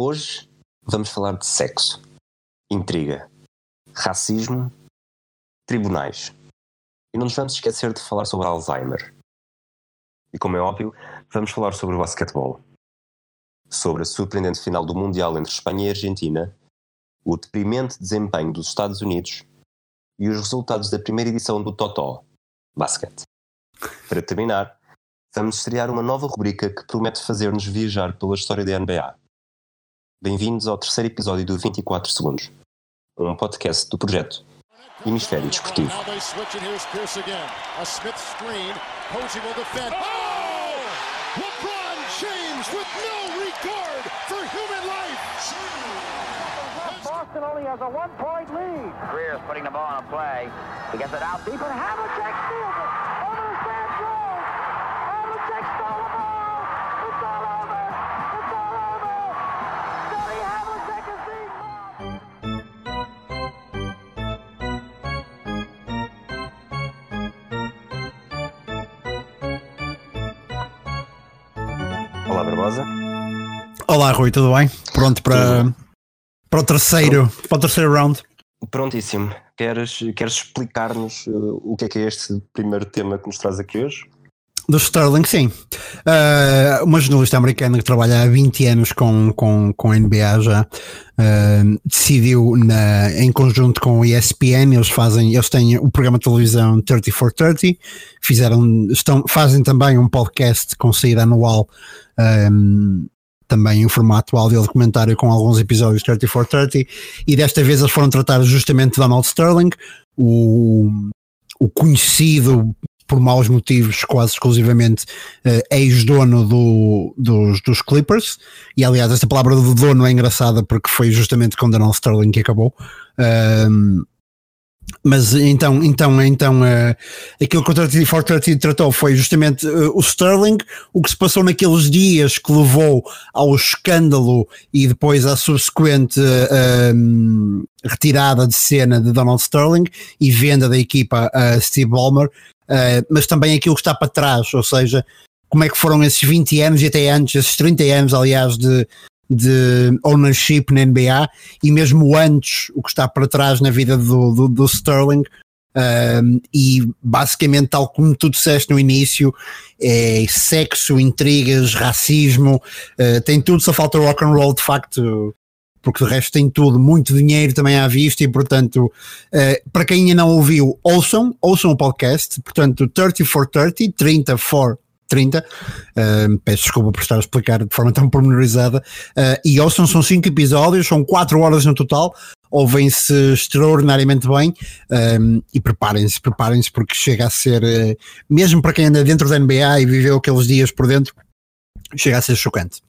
Hoje vamos falar de sexo, intriga, racismo, tribunais. E não nos vamos esquecer de falar sobre Alzheimer. E como é óbvio, vamos falar sobre o basquetebol. Sobre a surpreendente final do Mundial entre Espanha e Argentina, o deprimente desempenho dos Estados Unidos e os resultados da primeira edição do Totó, Basket. Para terminar, vamos estrear uma nova rubrica que promete fazer-nos viajar pela história da NBA. Bem-vindos ao terceiro episódio do 24 Segundos, um podcast do projeto Hemisfério Desportivo. Oh! LeBron James with no regard for human life. Boston only has a one-point lead. Greer's putting the ball on a play. He gets it out deep and Havlicek steals it. Olá Rui, tudo bem? Pronto para, para o terceiro, para o terceiro round. Prontíssimo. Queres, queres explicar-nos uh, o que é que é este primeiro tema que nos traz aqui hoje? Do Sterling, sim. Uh, uma jornalista americana que trabalha há 20 anos com, com, com a NBA já uh, decidiu na, em conjunto com o ESPN, eles fazem, eles têm o programa de televisão 30 for 30, fizeram, estão, fazem também um podcast com saída anual um, também em formato áudio documentário com alguns episódios 30 for 30 e desta vez eles foram tratar justamente Donald Sterling, o, o conhecido por maus motivos, quase exclusivamente eh, ex-dono do, dos, dos Clippers, e aliás esta palavra do dono é engraçada porque foi justamente com Donald Sterling que acabou. Ahm, mas então, então, então uh, aquilo que o 3430 tratou foi justamente uh, o Sterling, o que se passou naqueles dias que levou ao escândalo e depois à subsequente uh, um, retirada de cena de Donald Sterling e venda da equipa a Steve Ballmer, mas também aquilo que está para trás, ou seja, como é que foram esses 20 anos e até antes, esses 30 anos, aliás, de, de ownership na NBA e mesmo antes o que está para trás na vida do, do, do Sterling. Um, e basicamente, tal como tu disseste no início, é sexo, intrigas, racismo, uh, tem tudo, só falta rock and roll de facto, porque de resto tem tudo, muito dinheiro também à vista e portanto, uh, para quem ainda não ouviu, ouçam, ouçam o podcast, portanto 30 for 30, 30 for 30, uh, peço desculpa por estar a explicar de forma tão pormenorizada, uh, e ouçam, são 5 episódios, são 4 horas no total, ouvem-se extraordinariamente bem um, e preparem-se, preparem-se porque chega a ser, uh, mesmo para quem anda dentro da NBA e viveu aqueles dias por dentro, chega a ser chocante.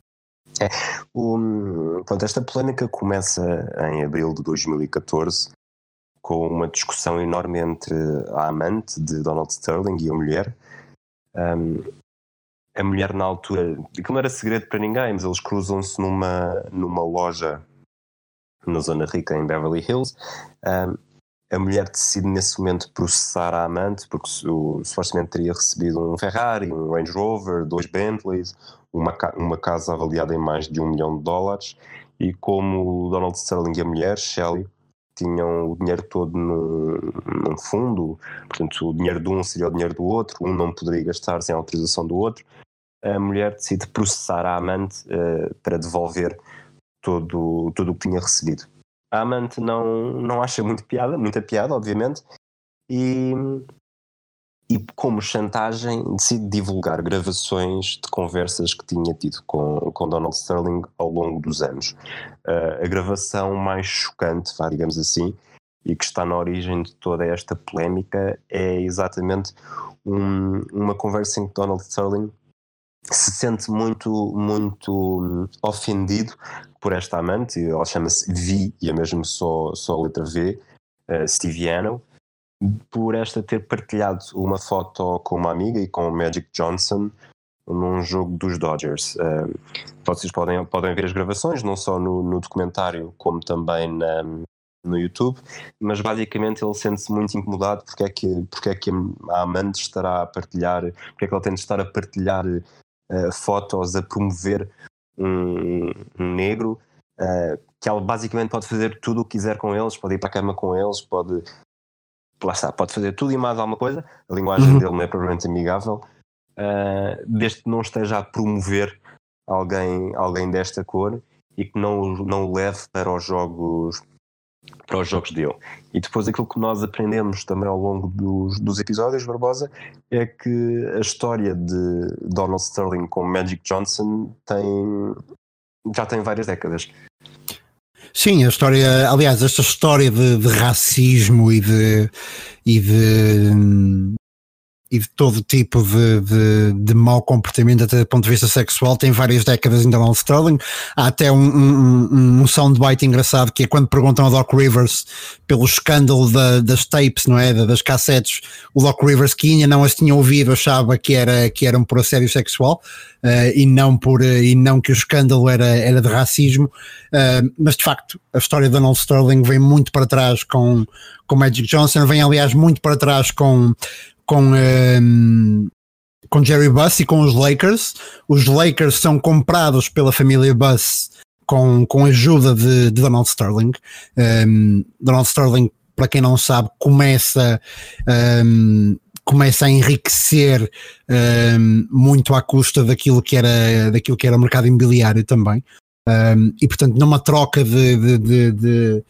O, pronto, esta polémica começa em abril de 2014 com uma discussão enorme entre a amante de Donald Sterling e a mulher. Um, a mulher na altura, aquilo não era segredo para ninguém, mas eles cruzam-se numa, numa loja na zona rica em Beverly Hills. Um, a mulher decide nesse momento processar a amante porque su- supostamente teria recebido um Ferrari, um Range Rover, dois Bentleys, uma, uma casa avaliada em mais de um milhão de dólares e como o Donald Sterling e a mulher, Shelley, tinham o dinheiro todo num fundo, portanto o dinheiro de um seria o dinheiro do outro, um não poderia gastar sem autorização do outro, a mulher decide processar a amante eh, para devolver todo, tudo o que tinha recebido. A amante não, não acha muito piada, muita piada, obviamente, e, e como chantagem decide divulgar gravações de conversas que tinha tido com, com Donald Sterling ao longo dos anos. Uh, a gravação mais chocante, vá, digamos assim, e que está na origem de toda esta polémica é exatamente um- uma conversa em que Donald Sterling se sente muito, muito hum, ofendido por esta amante, ela chama-se V e é mesmo só, só a letra V, uh, Stiviano, por esta ter partilhado uma foto com uma amiga e com o Magic Johnson num jogo dos Dodgers. Uh, vocês podem, podem ver as gravações, não só no, no documentário, como também na, no YouTube, mas basicamente ele sente-se muito incomodado porque é que, porque é que a amante estará a partilhar, porque é que ele tem de estar a partilhar uh, fotos, a promover um, um negro que ela basicamente pode fazer tudo o que quiser com eles, pode ir para a cama com eles, pode. Lá está, pode fazer tudo e mais alguma coisa. A linguagem Uhum. dele não é propriamente amigável, uh, desde que não esteja a promover alguém, alguém desta cor e que não, não o leve para os jogos para os jogos dele. E depois aquilo que nós aprendemos também ao longo dos, dos episódios, Barbosa, é que a história de Donald Sterling com Magic Johnson tem já tem várias décadas. Sim, a história, aliás, esta história de, de racismo e de, e de e de todo tipo de, de, de mau comportamento até do ponto de vista sexual tem várias décadas em Donald Sterling. Há até um, um, um soundbite engraçado que é quando perguntam ao Doc Rivers pelo escândalo da, das tapes, não é, Da- das cassetes. O Doc Rivers que ainda não as tinha ouvido achava que era, que eram por assédio sexual eh, e, não por, eh, e não que o escândalo era, era de racismo. Uh, mas de facto a história de Donald Sterling vem muito para trás com, com Magic Johnson, vem aliás muito para trás com, com, um, com Jerry Buss e com os Lakers. Os Lakers são comprados pela família Buss com, com a ajuda de, de Donald Sterling. Um, Donald Sterling, para quem não sabe, começa. Um, começa a enriquecer um, muito à custa daquilo que era daquilo que era o mercado imobiliário também um, e portanto numa troca de, de, de,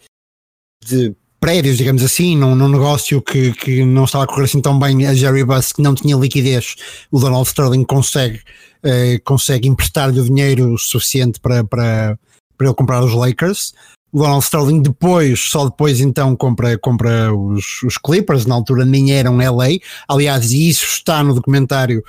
de, de prédios, digamos assim, num, num negócio que, que não estava a correr assim tão bem a Jerry Buss, que não tinha liquidez, o Donald Sterling consegue, eh, consegue emprestar-lhe o dinheiro suficiente para, para, para ele comprar os Lakers. O Donald Sterling depois, só depois então compra, compra os, os Clippers, na altura nem eram LA, aliás, e isso está no documentário,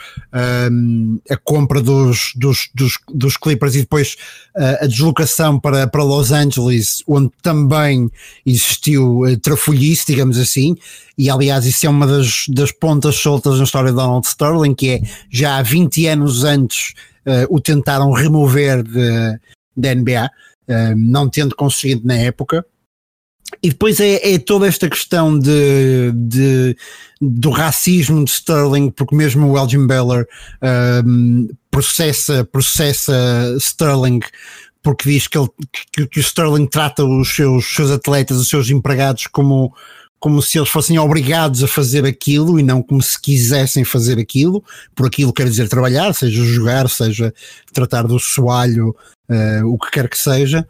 um, a compra dos, dos, dos, dos Clippers e depois uh, a deslocação para, para Los Angeles, onde também existiu uh, trafolhice, digamos assim, e aliás isso é uma das, das pontas soltas na história de Donald Sterling, que é já há 20 anos antes uh, o tentaram remover da NBA, não tendo conseguido na época. E depois é, é, toda esta questão de, de, do racismo de Sterling, porque mesmo o Elgin Baylor um, processa, processa Sterling porque diz que, ele, que, que o Sterling trata os seus, seus atletas, os seus empregados como, como se eles fossem obrigados a fazer aquilo e não como se quisessem fazer aquilo, por aquilo quer dizer trabalhar, seja jogar, seja tratar do soalho, uh, o que quer que seja,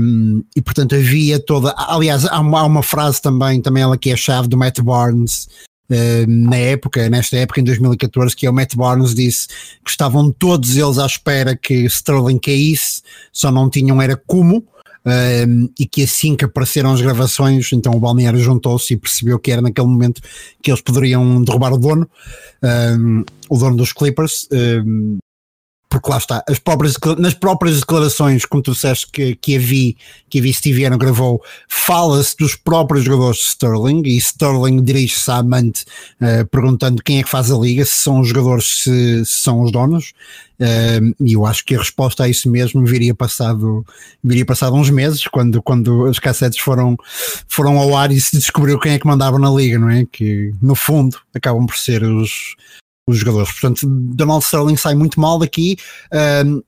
um, e portanto havia toda, aliás, há uma, há uma, frase também, também ela que é a chave do Matt Barnes, uh, na época, nesta época em 2014, que é o Matt Barnes disse que estavam todos eles à espera que Sterling caísse, só não tinham era como, um, e que assim que apareceram as gravações, então o Balneário juntou-se e percebeu que era naquele momento que eles poderiam derrubar o dono, um, o dono dos Clippers, um, porque lá está, as próprias, nas próprias declarações, como tu disseste que, que a vi, que a vi Steve Aaron gravou, fala-se dos próprios jogadores de Sterling e Sterling dirige-se à amante uh, perguntando quem é que faz a liga, se são os jogadores, se, se são os donos. Uh, e eu acho que a resposta a isso mesmo viria passado, viria passado uns meses, quando, quando as cassetes foram, foram ao ar e se descobriu quem é que mandava na liga, não é? Que no fundo acabam por ser os, os jogadores. Portanto, Donald Sterling sai muito mal daqui. Um,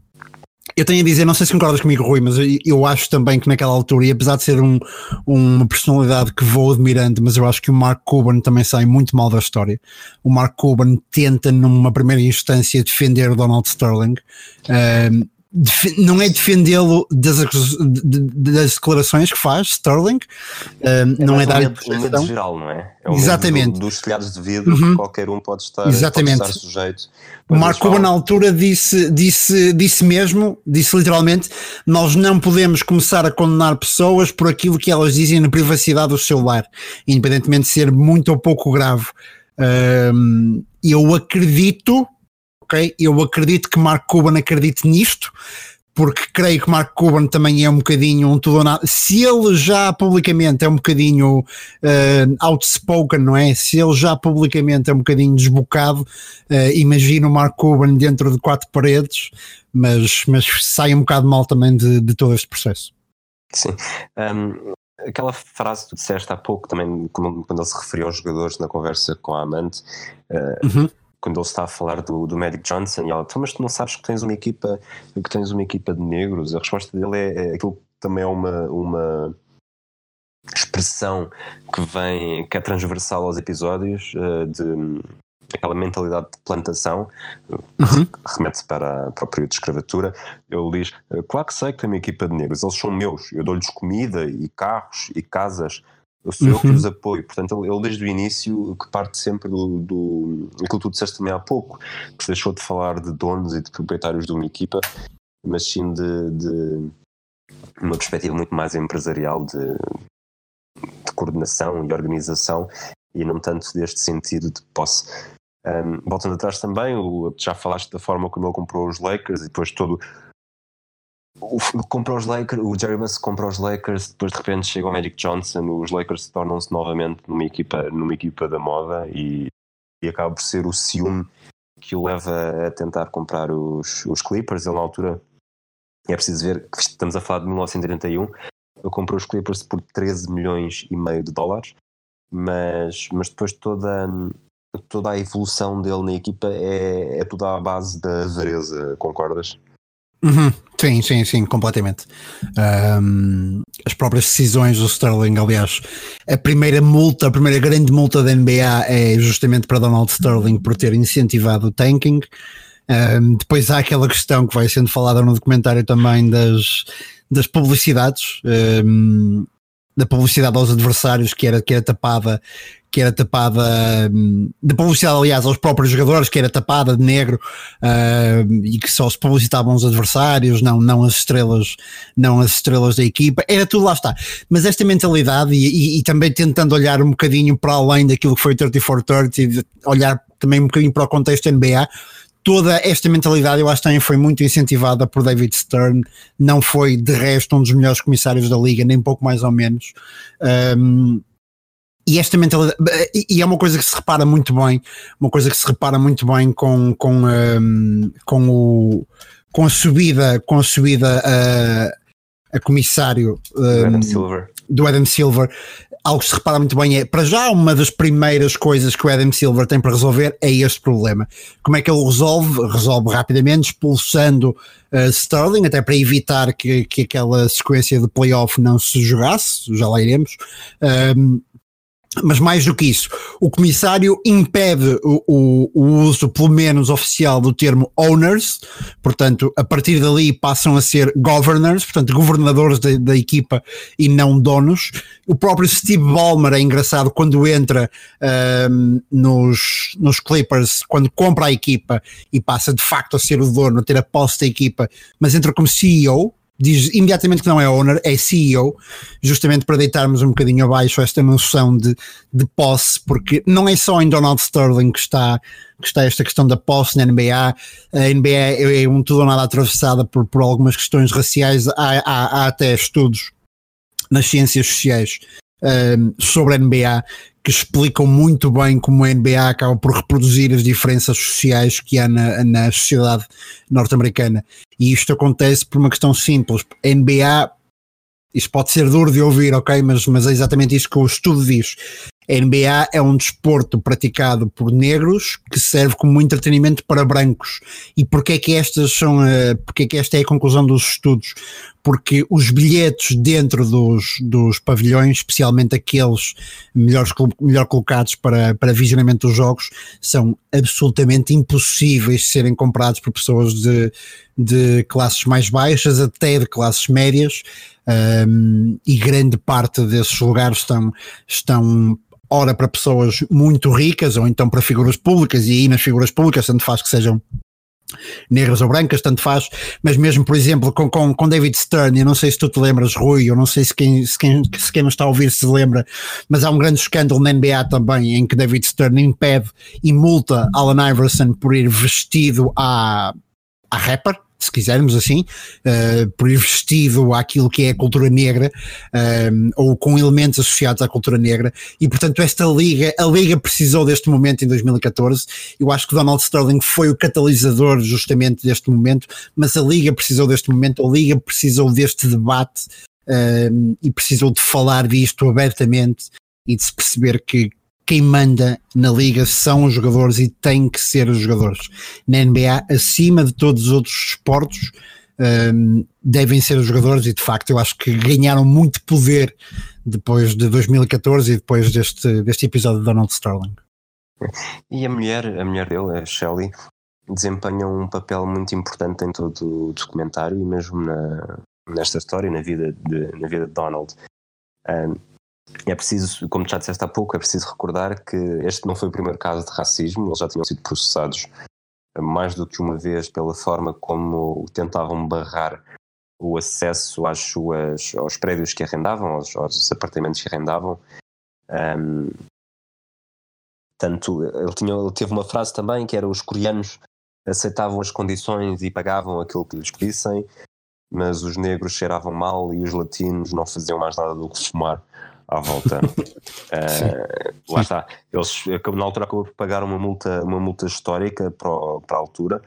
eu tenho a dizer, não sei se concordas comigo, Rui, mas eu, acho também que naquela altura, e apesar de ser um, uma personalidade que vou admirando, mas eu acho que o Mark Cuban também sai muito mal da história. O Mark Cuban tenta, numa primeira instância, defender o Donald Sterling. Um, não é defendê-lo das, das, declarações que faz Sterling, é não é dar medo geral, não é? é um Exatamente. Do, dos telhados de vidro uhum. que qualquer um pode estar, Exatamente. Pode estar sujeito. O Marco Cuban na altura disse, disse, disse mesmo, disse literalmente, nós não podemos começar a condenar pessoas por aquilo que elas dizem na privacidade do celular, independentemente de ser muito ou pouco grave. Um, eu acredito ok? Eu acredito que Mark Cuban acredite nisto, porque creio que Mark Cuban também é um bocadinho um tudo ou nada. Se ele já publicamente é um bocadinho uh, outspoken, não é? Se ele já publicamente é um bocadinho desbocado, uh, imagino o Mark Cuban dentro de quatro paredes, mas, mas sai um bocado mal também de, de todo este processo. Sim. Um, aquela frase que tu disseste há pouco também, quando ele se referiu aos jogadores na conversa com a amante. Uh, uhum quando ele está a falar do, do Magic Johnson e ela, então, mas tu não sabes que tens uma equipa que tens uma equipa de negros? A resposta dele é, é aquilo também é uma, uma expressão que vem, que é transversal aos episódios, uh, de aquela mentalidade de plantação, Uhum. remete-se para, para o período de escravatura. Ele diz: Claro que sei que tenho uma equipa de negros, eles são meus, eu dou-lhes comida e carros e casas. Eu sou eu que Uhum. os apoio. Portanto, ele, ele desde o início que parte sempre do, do. aquilo que tu disseste também há pouco, que se deixou de falar de donos e de proprietários de uma equipa, mas sim de, de uma perspectiva muito mais empresarial de, de coordenação e organização e não tanto deste sentido de posse. Um, voltando atrás também, o, já falaste da forma como ele comprou os Lakers e depois todo. O, comprou os Lakers, o Jerry Buss comprou os Lakers, depois de repente chega o Magic Johnson, os Lakers tornam-se novamente numa equipa, numa equipa da moda e, e acaba por ser o ciúme que o leva a tentar comprar os, os Clippers. Ele na altura, é preciso ver que estamos a falar de 1981, ele comprou os Clippers por 13 milhões e meio de dólares, mas, mas depois toda, toda a evolução dele na equipa é, é toda à base da avareza, concordas? Uhum. Sim, sim, sim, completamente. Um, as próprias decisões do Sterling, aliás, a primeira multa, a primeira grande multa da NBA é justamente para Donald Sterling por ter incentivado o tanking. Um, depois há aquela questão que vai sendo falada no documentário também das, das publicidades, um, da publicidade aos adversários que era, que era tapada que era tapada hum, de publicidade, aliás, aos próprios jogadores, que era tapada de negro uh, e que só se publicitavam os adversários, não, não as estrelas, não as estrelas da equipa, era tudo lá está. Mas esta mentalidade, e, e, e também tentando olhar um bocadinho para além daquilo que foi 34-30, olhar também um bocadinho para o contexto NBA, toda esta mentalidade eu acho que também foi muito incentivada por David Stern, não foi de resto um dos melhores comissários da liga, nem pouco mais ou menos. Um, e esta mentalidade, e é uma coisa que se repara muito bem, uma coisa que se repara muito bem com, com, um, com, o, com a subida, com a subida a, a comissário Do Adam um, Silver. do Adam Silver. Algo que se repara muito bem é, para já, uma das primeiras coisas que o Adam Silver tem para resolver é este problema. Como é que ele resolve? Resolve rapidamente, expulsando uh, Sterling, até para evitar que, que aquela sequência de playoff não se jogasse, já lá iremos. Um, mas mais do que isso, o comissário impede o, o, o, uso, pelo menos oficial, do termo owners, portanto, a partir dali passam a ser governors, portanto, governadores da, da equipa e não donos. O próprio Steve Ballmer é engraçado quando entra um, nos, nos Clippers, quando compra a equipa e passa de facto a ser o dono, a ter a posse da equipa, mas entra como CEO, diz imediatamente que não é owner, é CEO, justamente para deitarmos um bocadinho abaixo esta noção de, de posse, porque não é só em Donald Sterling que está, que está esta questão da posse na NBA, a. NBA é um tudo ou nada atravessada por, por algumas questões raciais, há, há, há até estudos nas ciências sociais um, sobre a NBA que explicam muito bem como a NBA acaba por reproduzir as diferenças sociais que há na, na sociedade norte-americana. E isto acontece por uma questão simples. A NBA, isto pode ser duro de ouvir, ok? Mas, mas é exatamente isso que o estudo diz. A NBA é um desporto praticado por negros que serve como entretenimento para brancos. E porquê é que estas são, uh, porque é que esta é a conclusão dos estudos? Porque os bilhetes dentro dos, dos pavilhões, especialmente aqueles melhores, melhor colocados para, para visionamento dos jogos, são absolutamente impossíveis de serem comprados por pessoas de, de classes mais baixas, até de classes médias, um, e grande parte desses lugares estão, estão ora para pessoas muito ricas ou então para figuras públicas e aí nas figuras públicas tanto faz que sejam negras ou brancas, tanto faz, mas mesmo por exemplo com, com, com David Stern, eu não sei se tu te lembras Rui, eu não sei se quem, se quem, se quem está a ouvir se lembra, mas há um grande escândalo na NBA também em que David Stern impede e multa Alan Iverson por ir vestido a, a rapper, se quisermos assim, uh, ir vestido àquilo que é a cultura negra, um, ou com elementos associados à cultura negra, e portanto esta liga, a liga precisou deste momento em 2014, eu acho que Donald Sterling foi o catalisador justamente deste momento, mas a liga precisou deste momento, a liga precisou deste debate, um, e precisou de falar disto abertamente, e de se perceber que quem manda na liga são os jogadores e tem que ser os jogadores. Na NBA, acima de todos os outros esportes, um, devem ser os jogadores e de facto eu acho que ganharam muito poder depois de 2014 e depois deste, deste episódio de Donald Sterling. E a mulher, a mulher dele, a Shelley, desempenha um papel muito importante em todo o documentário e mesmo na, nesta história, na vida de, na vida de Donald. Um, é preciso, como já disseste há pouco, é preciso recordar que este não foi o primeiro caso de racismo, eles já tinham sido processados mais do que uma vez pela forma como tentavam barrar o acesso às suas, aos prédios que arrendavam, aos, aos apartamentos que arrendavam. Um, tanto, ele, tinha, ele teve uma frase também que era os coreanos aceitavam as condições e pagavam aquilo que lhes pedissem, mas os negros cheiravam mal e os latinos não faziam mais nada do que fumar à volta. uh, lá está. Eles, na altura, acabou por pagar uma multa, uma multa histórica para, para a altura,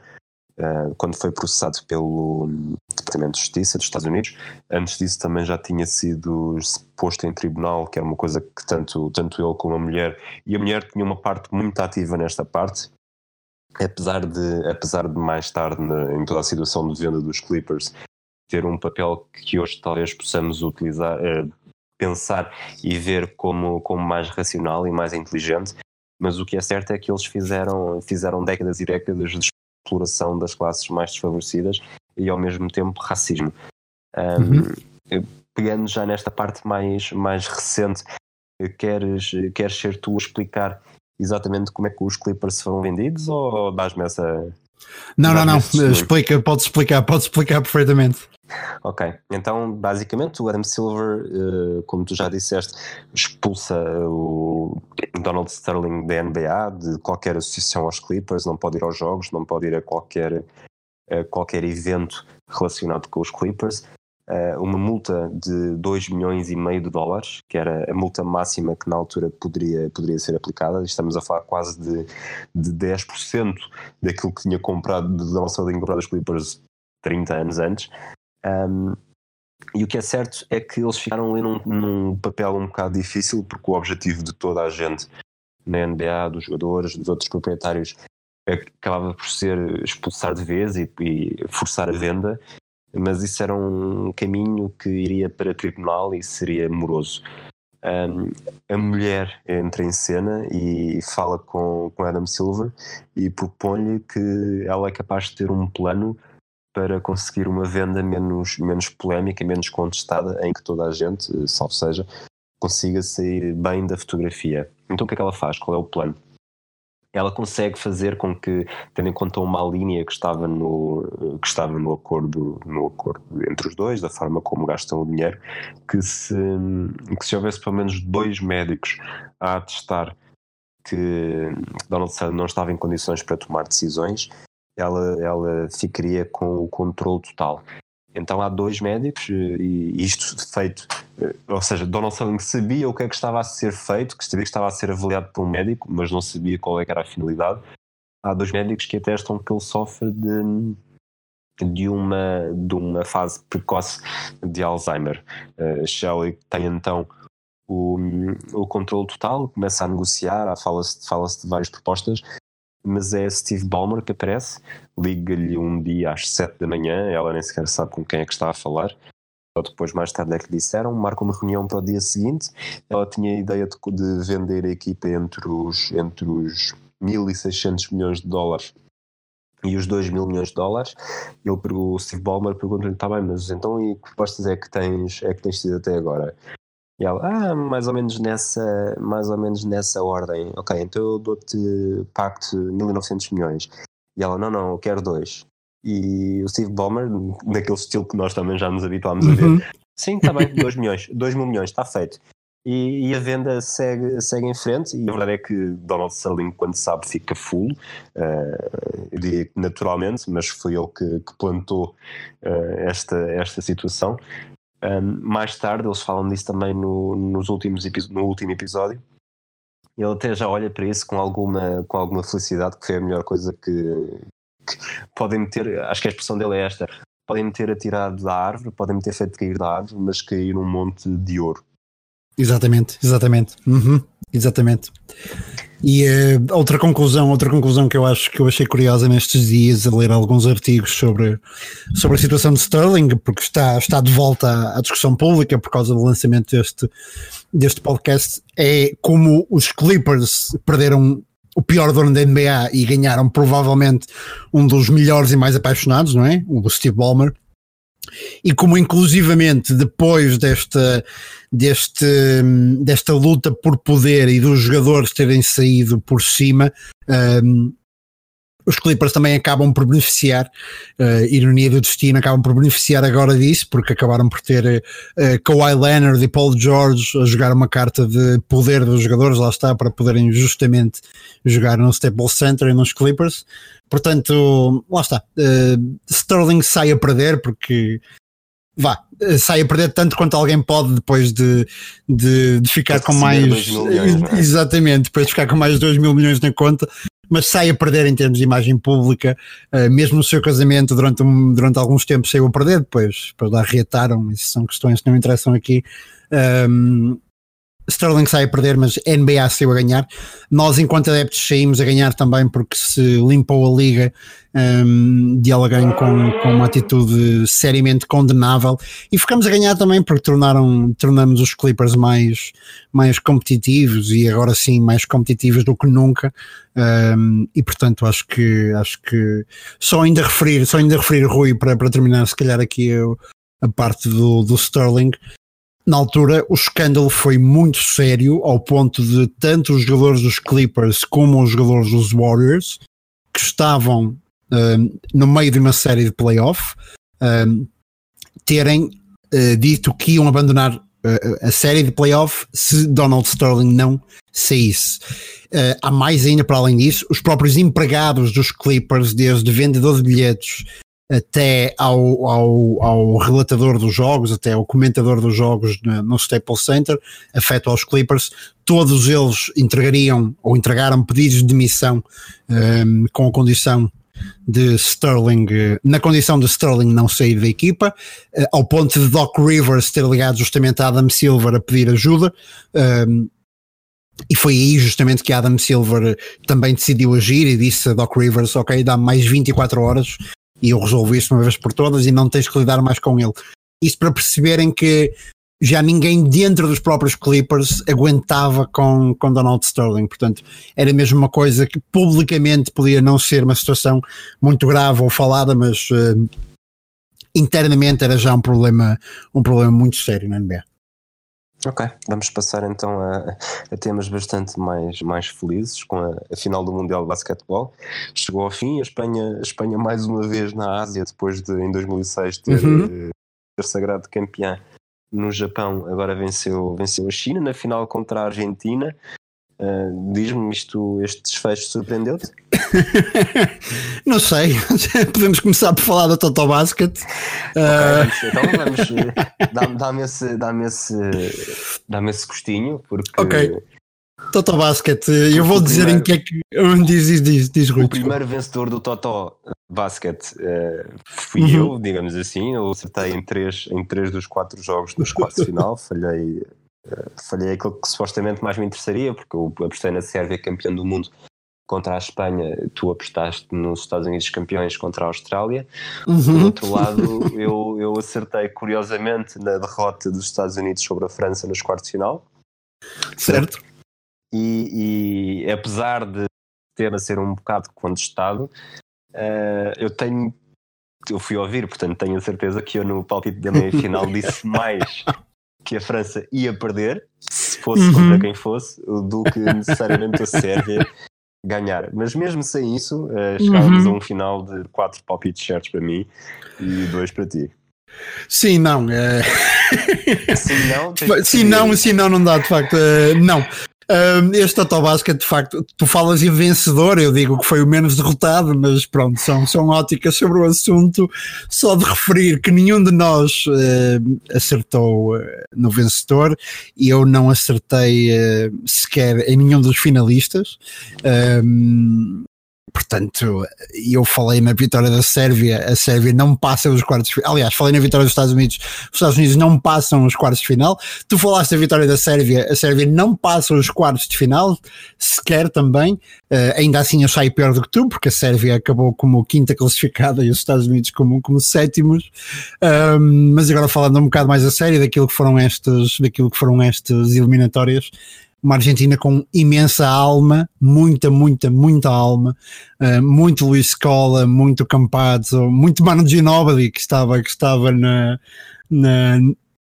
uh, quando foi processado pelo Departamento de Justiça dos Estados Unidos. Antes disso, também já tinha sido posto em tribunal, que era uma coisa que tanto, tanto ele como a mulher. E a mulher tinha uma parte muito ativa nesta parte. Apesar de, apesar de mais tarde, na, em toda a situação de venda dos Clippers, ter um papel que hoje talvez possamos utilizar, uh, pensar e ver como, como mais racional e mais inteligente, mas o que é certo é que eles fizeram, fizeram décadas e décadas de exploração das classes mais desfavorecidas e ao mesmo tempo racismo. Um, uhum. Pegando já nesta parte mais, mais recente, queres, queres ser tu a explicar exatamente como é que os Clippers foram vendidos ou dás-me essa. Não, não, não, explica, pode explicar, pode explicar perfeitamente. Ok, então basicamente o Adam Silver, uh, como tu já disseste, expulsa o Donald Sterling da NBA, de qualquer associação aos Clippers, não pode ir aos jogos, não pode ir a qualquer, a qualquer evento relacionado com os Clippers. Uh, uma multa de 2 milhões e meio de dólares, que era a multa máxima que na altura poderia, poderia ser aplicada. Estamos a falar quase de, de 10% daquilo que tinha comprado de Donald Sterling comprado os Clippers 30 anos antes. Um, e o que é certo é que eles ficaram ali num, num, papel um bocado difícil, porque o objetivo de toda a gente na NBA, dos jogadores, dos outros proprietários, acabava por ser expulsar de vez e, e forçar a venda, mas isso era um caminho que iria para tribunal e seria moroso. Um, a mulher entra em cena e fala com, com Adam Silver e propõe-lhe que ela é capaz de ter um plano para conseguir uma venda menos, menos polémica, menos contestada, em que toda a gente, salvo seja, consiga sair bem da fotografia. Então o que é que ela faz? Qual é o plano? Ela consegue fazer com que, tendo em conta uma linha que estava no, que estava no, acordo, no acordo entre os dois, da forma como gastam o dinheiro, que se, que se houvesse pelo menos dois médicos a atestar que Donald Trump não estava em condições para tomar decisões, ela, ela ficaria com o controle total. Então há dois médicos e isto feito, ou seja, Donald Sterling sabia o que é que estava a ser feito, que sabia que estava a ser avaliado por um médico, mas não sabia qual é era a finalidade. Há dois médicos que atestam que ele sofre de, de, uma, de uma fase precoce de Alzheimer. Uh, Shelley tem então o, o controle total, começa a negociar, fala-se fala de várias propostas, mas é Steve Ballmer que aparece, liga-lhe um dia às 7 da manhã, ela nem sequer sabe com quem é que está a falar. Só depois, mais tarde, é que lhe disseram, marca uma reunião para o dia seguinte. Ela tinha a ideia de, de vender a equipa entre os, entre os 1.600 milhões de dólares e os 2 mil milhões de dólares. Ele, o Steve Ballmer pergunta-lhe: está bem, mas então e que propostas é que tens, é que tens tido até agora? E ela, ah, mais ou menos nessa, mais ou menos nessa ordem. Ok, então eu dou-te pacto 1900 milhões. E ela, não, não, eu quero dois. E o Steve Ballmer, naquele estilo que nós também já nos habituámos a ver, uhum. sim, está bem, 2 milhões, 2 mil milhões, está feito. E, e, a venda segue, segue em frente, e a verdade é que Donald Sterling, quando sabe, fica full, uh, eu diria naturalmente, mas foi ele que, que plantou uh, esta, esta situação. Um, mais tarde, eles falam disso também no, nos últimos no último episódio. Ele até já olha para isso com alguma, com alguma felicidade, que foi a melhor coisa que, que podem ter. Acho que a expressão dele é esta: podem-me ter atirado da árvore, podem-me ter feito cair da árvore, mas cair num monte de ouro. Exatamente, exatamente. Uhum, exatamente. E uh, outra conclusão, outra conclusão que eu acho que eu achei curiosa nestes dias a ler alguns artigos sobre, sobre a situação de Sterling, porque está, está de volta à, à discussão pública por causa do lançamento deste, deste podcast, é como os Clippers perderam o pior dono da NBA e ganharam provavelmente um dos melhores e mais apaixonados, não é? O Steve Ballmer e como inclusivamente depois desta, deste, desta luta por poder e dos jogadores terem saído por cima, um, os Clippers também acabam por beneficiar, uh, ironia do destino, acabam por beneficiar agora disso, porque acabaram por ter uh, Kawhi Leonard e Paul George a jogar uma carta de poder dos jogadores, lá está, para poderem justamente jogar no Staples Center e nos Clippers. Portanto, lá está. Uh, Sterling sai a perder porque vá, sai a perder tanto quanto alguém pode depois de, de, de ficar com mais. Milhões, é? exatamente, depois de ficar com mais de 2 mil milhões na conta, mas sai a perder em termos de imagem pública. Uh, mesmo o seu casamento durante, um, durante alguns tempos saiu a perder, depois, depois lá reataram. Isso são questões que não interessam aqui. Um, Sterling sai a perder, mas NBA saiu a ganhar. Nós, enquanto adeptos, saímos a ganhar também porque se limpou a liga um, de alguém com, com uma atitude seriamente condenável e ficamos a ganhar também porque tornaram, tornamos os Clippers mais, mais competitivos e agora sim mais competitivos do que nunca. Um, e portanto acho que acho que só ainda referir, só ainda referir Rui para, para terminar, se calhar aqui eu, a parte do, do Sterling na altura o escândalo foi muito sério ao ponto de tanto os jogadores dos Clippers como os jogadores dos Warriors que estavam um, no meio de uma série de playoff um, terem uh, dito que iam abandonar uh, a série de playoff se Donald Sterling não saísse. Uh, há mais ainda para além disso, os próprios empregados dos Clippers, desde vendedor de bilhetes até ao, ao, ao, relatador dos jogos, até ao comentador dos jogos no, no Staples Center, afeto aos Clippers, todos eles entregariam ou entregaram pedidos de demissão um, com a condição de Sterling, na condição de Sterling não sair da equipa, uh, ao ponto de Doc Rivers ter ligado justamente a Adam Silver a pedir ajuda. Um, e foi aí justamente que Adam Silver também decidiu agir e disse a Doc Rivers: Ok, dá mais 24 horas e eu resolvo isso uma vez por todas e não tens que lidar mais com ele. Isso para perceberem que já ninguém dentro dos próprios Clippers aguentava com, com Donald Sterling, portanto era mesmo uma coisa que publicamente podia não ser uma situação muito grave ou falada, mas uh, internamente era já um problema, um problema muito sério na NBA. Ok, vamos passar então a, a, temas bastante mais, mais felizes com a, a, final do Mundial de Basquetebol. Chegou ao fim, a Espanha, a Espanha mais uma vez na Ásia, depois de em 2006 ter, uhum. ter sagrado campeã no Japão, agora venceu, venceu a China na final contra a Argentina. Uh, Diz-me isto, este desfecho surpreendeu-te? não sei, podemos começar por falar da Toto Basket. Okay, uh... Então vamos, dá-me dá esse, dá esse, dá esse gostinho, porque. Ok. Toto Basket, eu vou dizer primeiro, em que é que. Diz, diz, diz, diz O primeiro vencedor do Toto Basket uh, fui uhum. eu, digamos assim. Eu acertei em três, em três dos quatro jogos dos quartos de final, falhei falhei aquilo que supostamente mais me interessaria, porque eu apostei na Sérvia campeã do mundo contra a Espanha, tu apostaste nos Estados Unidos campeões contra a Austrália. Uhum. Por outro lado, eu, eu acertei curiosamente na derrota dos Estados Unidos sobre a França nos quartos de final. Certo. E, e apesar de ter a ser um bocado contestado, uh, eu tenho. Eu fui ouvir, portanto tenho a certeza que eu no palpite da meia final disse mais que a França ia perder, se fosse uhum. contra quem fosse, do que necessariamente a Sérvia ganhar. Mas mesmo sem isso, uh, chegávamos uhum. a um final de quatro palpites certos para mim e dois para ti. Sim, não. É... Sim, não. Sim, não, sim, não, não dá, de facto. Uh, não. Um, este Totobasket, de facto, tu falas em vencedor, eu digo que foi o menos derrotado, mas pronto, são, são óticas sobre o assunto. Só de referir que nenhum de nós uh, acertou uh, no vencedor e eu não acertei uh, sequer em nenhum dos finalistas. Um, portanto, eu falei na vitória da Sérvia, a Sérvia não passa os quartos de final. Aliás, falei na vitória dos Estados Unidos, os Estados Unidos não passam os quartos de final. Tu falaste da vitória da Sérvia, a Sérvia não passa os quartos de final, sequer também. Uh, ainda assim, eu saio pior do que tu, porque a Sérvia acabou como quinta classificada e os Estados Unidos como, como sétimos. Mas agora falando um bocado mais a sério daquilo que foram estas, daquilo que foram estas eliminatórias uma Argentina com imensa alma, muita, muita, muita alma, uh, muito Luís Scola, muito Campazzo, muito Mano Ginóbili que estava, que estava na, na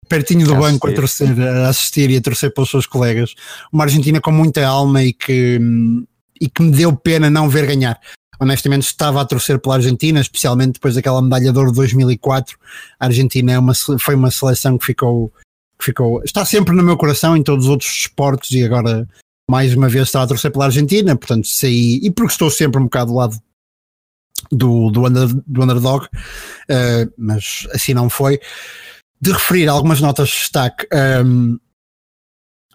pertinho do banco a, torcer, a assistir e a torcer pelos seus colegas. Uma Argentina com muita alma e que, e que me deu pena não ver ganhar. Honestamente, estava a torcer pela Argentina, especialmente depois daquela medalha de ouro de 2004. A Argentina é uma, foi uma seleção que ficou que ficou, está sempre no meu coração em todos os outros esportes e agora mais uma vez está a torcer pela Argentina, portanto saí, e porque estou sempre um bocado do lado do, do, under, do underdog, uh, mas assim não foi. De referir algumas notas de destaque, um, ehm,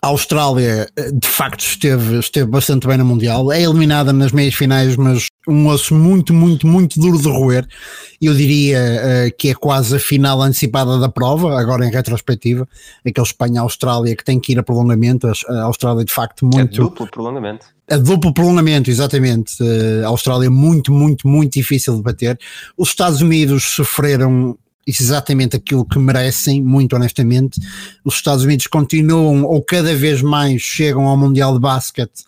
a Austrália eh, de facto esteve, esteve bastante bem no Mundial, é eliminada nas meias finais, mas um osso muito, muito, muito duro de roer. Eu diria uh, que é quase a final antecipada da prova, agora em retrospectiva, aquele Espanha-Austrália que tem que ir a prolongamento. A Austrália de facto muito. É duplo prolongamento. A duplo prolongamento, exatamente. Uh, a Austrália muito, muito, muito difícil de bater. Os Estados Unidos sofreram exatamente aquilo que merecem, muito honestamente. Os Estados Unidos continuam, ou cada vez mais chegam ao Mundial de Basquete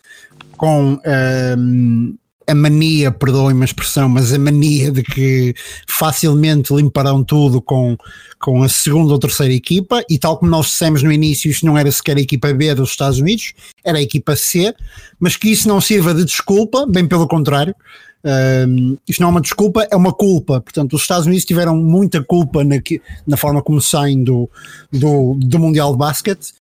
com um, a mania, perdoem-me a expressão, mas a mania de que facilmente limparão tudo com, com a segunda ou terceira equipa, e tal como nós dissemos no início, isto não era sequer a equipa B dos Estados Unidos, era a equipa C, mas que isso não sirva de desculpa, bem pelo contrário, um, isto não é uma desculpa, é uma culpa. Portanto, os Estados Unidos tiveram muita culpa na, na forma como saem do, do, do Mundial de Basquete.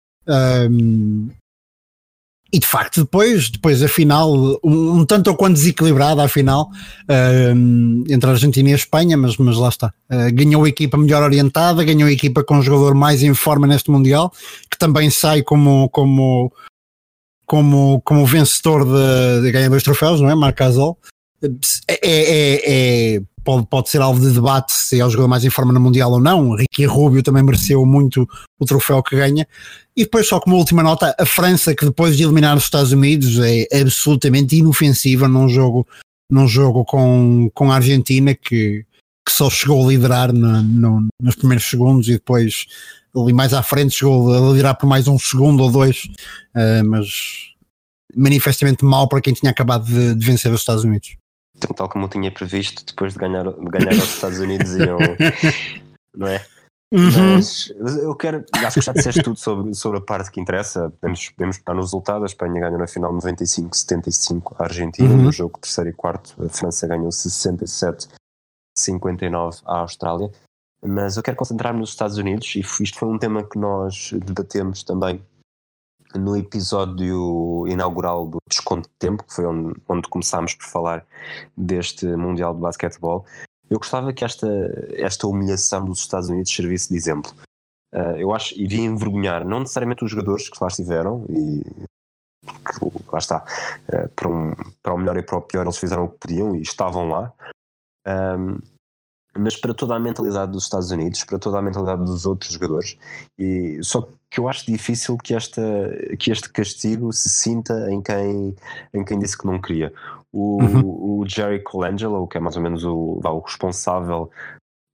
E de facto, depois, depois a final, um, um tanto ou quanto desequilibrada a final entre a Argentina e a Espanha, mas, mas lá está. Uh, ganhou a equipa melhor orientada, ganhou a equipa com um jogador mais em forma neste Mundial, que também sai como, como, como, como vencedor de, de ganhar dois troféus, não é? Marc Gasol. É, é, é, pode, pode ser alvo de debate se é o jogador mais em forma no Mundial ou não. Ricky Rubio também mereceu muito o troféu que ganha. E depois, só como última nota, a França, que depois de eliminar os Estados Unidos, é absolutamente inofensiva num jogo, num jogo com, com a Argentina, que, que só chegou a liderar no, no, nos primeiros segundos e depois ali mais à frente chegou a liderar por mais um segundo ou dois, uh, mas manifestamente mal para quem tinha acabado de, de vencer os Estados Unidos tal como eu tinha previsto, depois de ganhar, de ganhar aos Estados Unidos, iam, não é? Uhum. Mas eu quero, acho que já disseste tudo sobre, sobre a parte que interessa. Podemos, podemos pegar no resultado. A Espanha ganhou na final 95-75 a Argentina. Uhum. No jogo terceiro e quarto, a França ganhou 67-59 à Austrália. Mas eu quero concentrar-me nos Estados Unidos, e isto foi um tema que nós debatemos também no episódio inaugural do Desconto de Tempo, que foi onde, onde começámos por falar deste Mundial de Basquetebol, eu gostava que esta, esta humilhação dos Estados Unidos servisse de exemplo. Uh, eu acho iria envergonhar não necessariamente os jogadores que lá estiveram, e lá está, uh, para, um, para o melhor e para o pior, eles fizeram o que podiam e estavam lá. Um, mas para toda a mentalidade dos Estados Unidos, para toda a mentalidade dos outros jogadores. E só que eu acho difícil que, esta, que este castigo se sinta em quem, em quem disse que não queria. O, uhum. o Jerry Colangelo, que é mais ou menos o, o responsável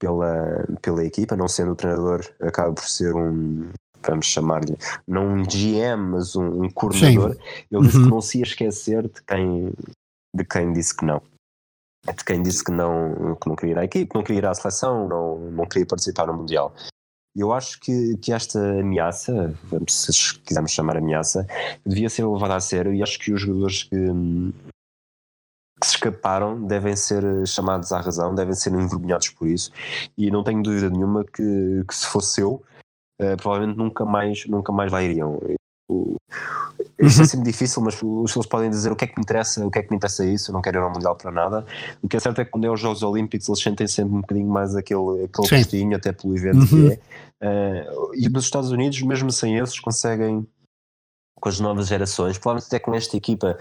pela, pela equipa, não sendo o treinador, acaba por ser um, vamos chamar-lhe, não um GM, mas um, um coordenador. Sim. Ele disse uhum. que não se ia esquecer de quem, de quem disse que não de quem disse que não, que não queria ir à equipe, não queria ir à seleção, não, não queria participar no Mundial. Eu acho que, que esta ameaça, se quisermos chamar ameaça, devia ser levada a sério e acho que os jogadores que, que se escaparam devem ser chamados à razão, devem ser envergonhados por isso e não tenho dúvida nenhuma que, que se fosse eu, uh, provavelmente nunca mais, nunca mais lá iriam. Isto é uhum. sempre difícil, mas os eles podem dizer o que é que me interessa, o que é que me interessa isso, eu não quero ir ao Mundial para nada. O que é certo é que quando é os Jogos Olímpicos eles sentem sempre um bocadinho mais aquele, aquele gostinho, até pelo evento uhum. que é. Uh, e nos Estados Unidos, mesmo sem esses, conseguem, com as novas gerações, provavelmente até com esta equipa,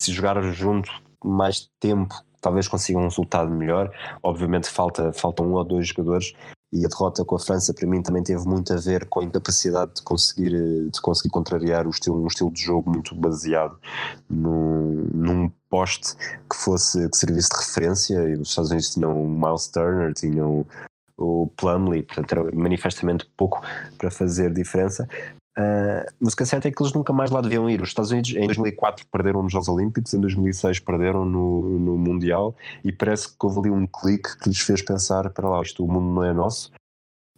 se jogar junto mais tempo, talvez consigam um resultado melhor. Obviamente falta, faltam um ou dois jogadores e a derrota com a França para mim também teve muito a ver com a incapacidade de conseguir, de conseguir contrariar o estilo, um estilo de jogo muito baseado num, num poste que fosse que servisse de referência e os Estados Unidos tinham o Miles Turner, tinham o Plumlee, portanto era manifestamente pouco para fazer diferença. Uh, mas o que é certo é que eles nunca mais lá deviam ir. Os Estados Unidos em 2004 perderam nos Jogos Olímpicos, em 2006 perderam no, no Mundial e parece que houve ali um clique que lhes fez pensar: para lá, isto o mundo não é nosso.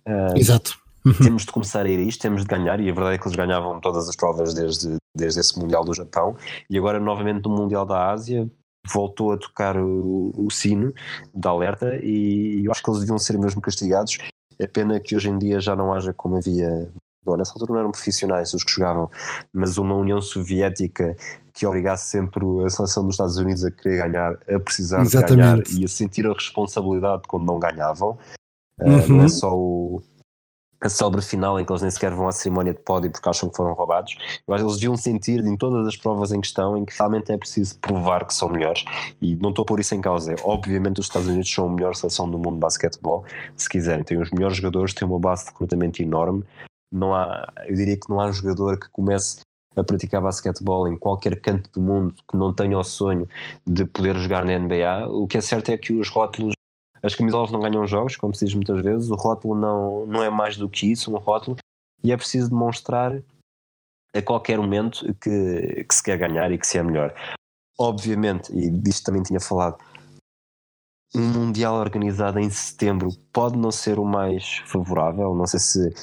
Uh, Exato. temos de começar a ir a isto, temos de ganhar, e a verdade é que eles ganhavam todas as provas desde, desde esse Mundial do Japão, e agora novamente no Mundial da Ásia voltou a tocar o, o sino da alerta, e eu acho que eles deviam ser mesmo castigados. É pena que hoje em dia já não haja como havia Bom, nessa altura não eram profissionais os que jogavam, mas uma União Soviética que obrigasse sempre a seleção dos Estados Unidos a querer ganhar, a precisar ganhar e a sentir a responsabilidade quando não ganhavam. Uh, Uhum. não é só o, a célebre final em que eles nem sequer vão à cerimónia de pódio porque acham que foram roubados. Eu acho que eles deviam sentir em todas as provas em questão em que realmente é preciso provar que são melhores e não estou a pôr isso em causa. É, Obviamente os Estados Unidos são a melhor seleção do mundo de basquetebol, se quiserem. Têm os melhores jogadores, têm uma base de recrutamento enorme. Não há, eu diria que não há um jogador que comece a praticar basquetebol em qualquer canto do mundo que não tenha o sonho de poder jogar na NBA. O que é certo é que os rótulos as camisolas não ganham jogos, como se diz muitas vezes, o rótulo não, não é mais do que isso, um rótulo, e é preciso demonstrar a qualquer momento que, que se quer ganhar e que se é melhor. Obviamente, e disto também tinha falado, um Mundial organizado em setembro pode não ser o mais favorável, não sei se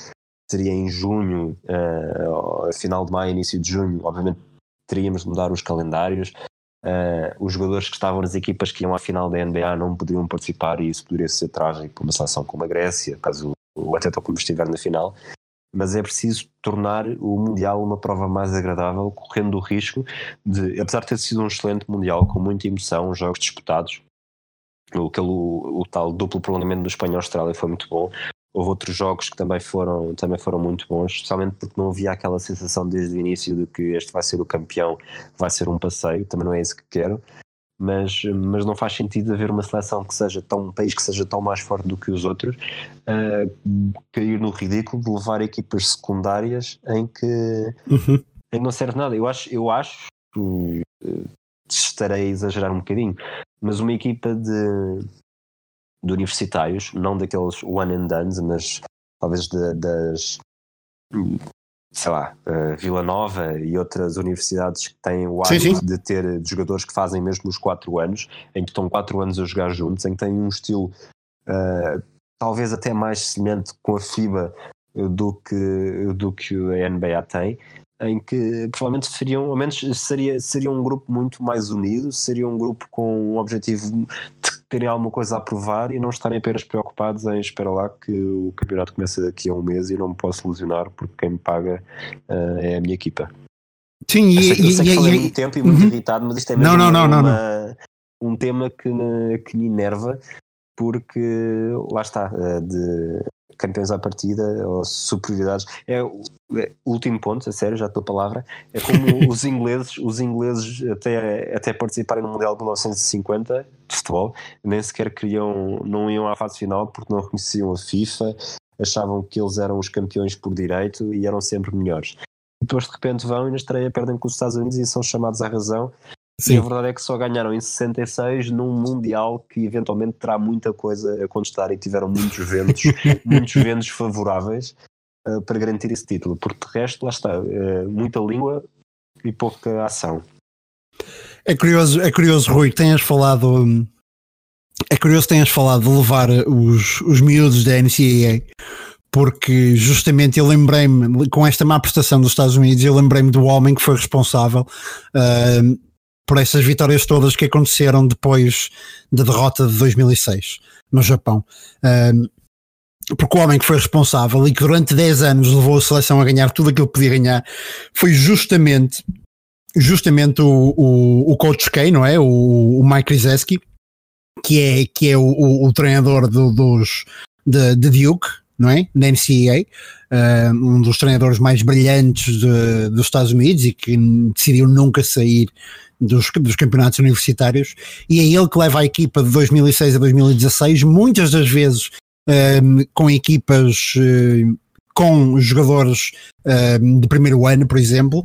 seria em junho, uh, final de maio, início de junho, obviamente teríamos de mudar os calendários, Uh, os jogadores que estavam nas equipas que iam à final da NBA não poderiam participar e isso poderia ser trágico para uma seleção como a Grécia, caso o Atleta como estiver na final. Mas é preciso tornar o Mundial uma prova mais agradável, correndo o risco de, apesar de ter sido um excelente Mundial, com muita emoção, jogos disputados, aquele, o, o tal duplo prolongamento do Espanha-Austrália foi muito bom. Houve outros jogos que também foram, também foram muito bons, especialmente porque não havia aquela sensação desde o início de que este vai ser o campeão, vai ser um passeio, também não é isso que quero, mas, mas não faz sentido haver uma seleção que seja tão, um país que seja tão mais forte do que os outros, uh, cair no ridículo de levar equipas secundárias em que, Uhum. em que não serve nada. Eu acho, eu acho uh, estarei a exagerar um bocadinho, mas uma equipa de de universitários, não daqueles one and dones, mas talvez de, das sei lá, uh, Vila Nova e outras universidades que têm o Sim, hábito sim. de ter de jogadores que fazem mesmo os 4 anos, em que estão 4 anos a jogar juntos, em que têm um estilo uh, talvez até mais semelhante com a FIBA do que, do que a NBA tem, em que provavelmente seriam, ao menos seria, seria um grupo muito mais unido, seria um grupo com um objetivo de terem alguma coisa a provar e não estarem apenas preocupados em espera lá que o campeonato começa daqui a um mês e não me posso lesionar porque quem me paga uh, é a minha equipa. Sim, e, eu sei, eu sei e- que falei e- muito tempo e muito Uhum. irritado, mas isto é Não, mesmo não, não, não, uma- um tema que me, que me enerva porque lá está, uh, de campeões à partida ou superioridades. É o é último ponto, a sério, já a palavra. É como os ingleses, os ingleses até, até participarem no Mundial de 1950 de futebol, nem sequer queriam, não iam à fase final porque não reconheciam a FIFA, achavam que eles eram os campeões por direito e eram sempre melhores. Depois de repente vão e na estreia perdem com os Estados Unidos e são chamados à razão. E Sim. a verdade é que só ganharam em 66 num Mundial que eventualmente terá muita coisa a contestar e tiveram muitos ventos, muitos ventos favoráveis uh, para garantir esse título. Porque de resto, lá está, uh, muita língua e pouca ação. É curioso, é curioso, Rui, que tenhas falado. hum, É curioso que tenhas falado de levar os, os miúdos da NCAA, porque justamente eu lembrei-me, com esta má prestação dos Estados Unidos, eu lembrei-me do homem que foi responsável hum, por essas vitórias todas que aconteceram depois da derrota de 2006 no Japão. Hum, porque o homem que foi responsável e que durante 10 anos levou a seleção a ganhar tudo aquilo que podia ganhar foi justamente justamente o, o, o Coach K, não é? O, o Mike Krzyzewski, que é, que é o, o, o treinador do- dos, de, de Duke, não é? Da NCAA, um dos treinadores mais brilhantes de- dos Estados Unidos e que decidiu nunca sair dos, dos campeonatos universitários e é ele que leva a equipa de 2006 a 2016, muitas das vezes um, com equipas uh, com jogadores um, de primeiro ano, por exemplo,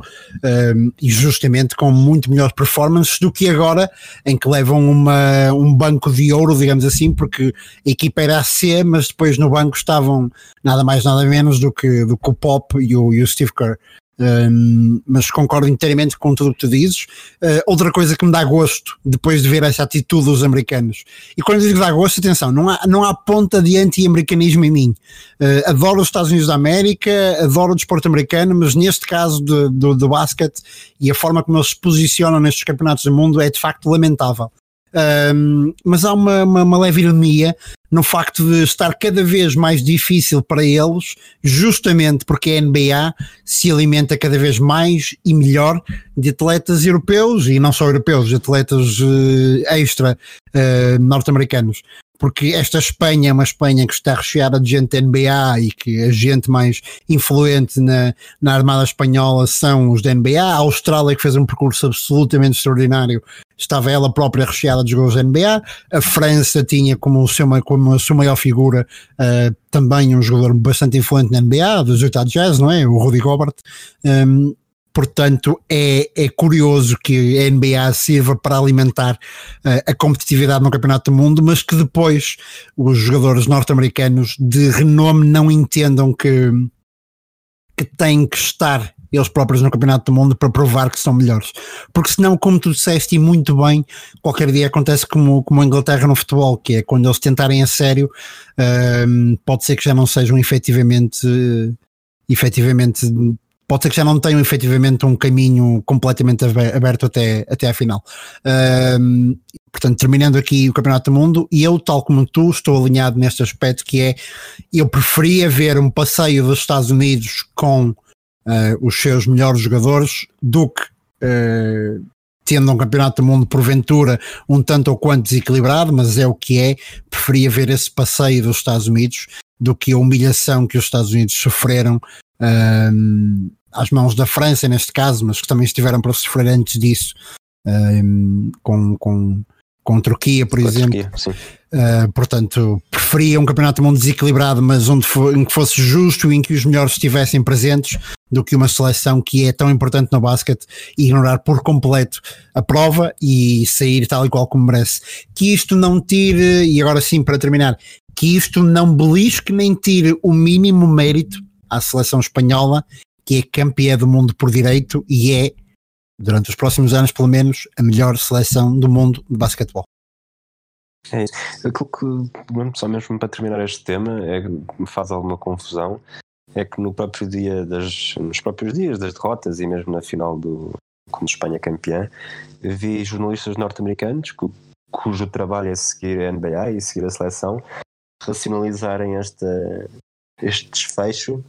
um, e justamente com muito melhores performances do que agora, em que levam uma, um banco de ouro, digamos assim, porque a equipa era a C, mas depois no banco estavam nada mais nada menos do que, do que o Pop e o, e o Steve Kerr. Um, mas concordo inteiramente com tudo o que tu dizes. Uh, outra coisa que me dá gosto depois de ver essa atitude dos americanos, e quando digo dá gosto, atenção, não há, não há ponta de anti-americanismo em mim. Uh, adoro os Estados Unidos da América, adoro o desporto americano, mas neste caso do, do, do basquete e a forma como eles se posicionam nestes campeonatos do mundo é de facto lamentável. Um, mas há uma, uma, uma, leve ironia no facto de estar cada vez mais difícil para eles, justamente porque a NBA se alimenta cada vez mais e melhor de atletas europeus e não só europeus, de atletas uh, extra uh, norte-americanos porque esta Espanha é uma Espanha que está recheada de gente NBA e que a gente mais influente na, na Armada Espanhola são os da NBA. A Austrália, que fez um percurso absolutamente extraordinário, estava ela própria recheada de jogadores da NBA. A França tinha como, seu, como a sua maior figura uh, também um jogador bastante influente na NBA, dos Utah Jazz, não é? O Rudy Gobert. Um, Portanto, é, é curioso que a NBA sirva para alimentar uh, a competitividade no Campeonato do Mundo, mas que depois os jogadores norte-americanos de renome não entendam que, que têm que estar eles próprios no Campeonato do Mundo para provar que são melhores. Porque senão, como tu disseste e muito bem, qualquer dia acontece como, como a Inglaterra no futebol, que é quando eles tentarem a sério, uh, pode ser que já não sejam efetivamente, uh, efetivamente pode ser que já não tenham efetivamente um caminho completamente aberto até, até à final. Um, portanto, terminando aqui o Campeonato do Mundo, e eu, tal como tu, estou alinhado neste aspecto que é, eu preferia ver um passeio dos Estados Unidos com uh, os seus melhores jogadores do que uh, tendo um campeonato do mundo porventura um tanto ou quanto desequilibrado, mas é o que é, preferia ver esse passeio dos Estados Unidos do que a humilhação que os Estados Unidos sofreram às mãos da França, neste caso, mas que também estiveram para sofrer antes disso, um, com, com, com a Turquia, por com exemplo. Turquia, uh, portanto, preferia um campeonato do mundo desequilibrado, mas onde for, em que fosse justo e em que os melhores estivessem presentes, do que uma seleção que é tão importante no basquete ignorar por completo a prova e sair tal e qual como merece. Que isto não tire, e agora sim para terminar, que isto não belisque nem tire o mínimo mérito à seleção espanhola que é campeã do mundo por direito e é, durante os próximos anos, pelo menos, a melhor seleção do mundo de basquetebol. É isso. Aquilo que, só mesmo para terminar este tema, é que me faz alguma confusão, é que no próprio dia das, nos próprios dias das derrotas e mesmo na final do como Espanha campeã, vi jornalistas norte-americanos cujo trabalho é seguir a NBA e seguir a seleção racionalizarem esta, este desfecho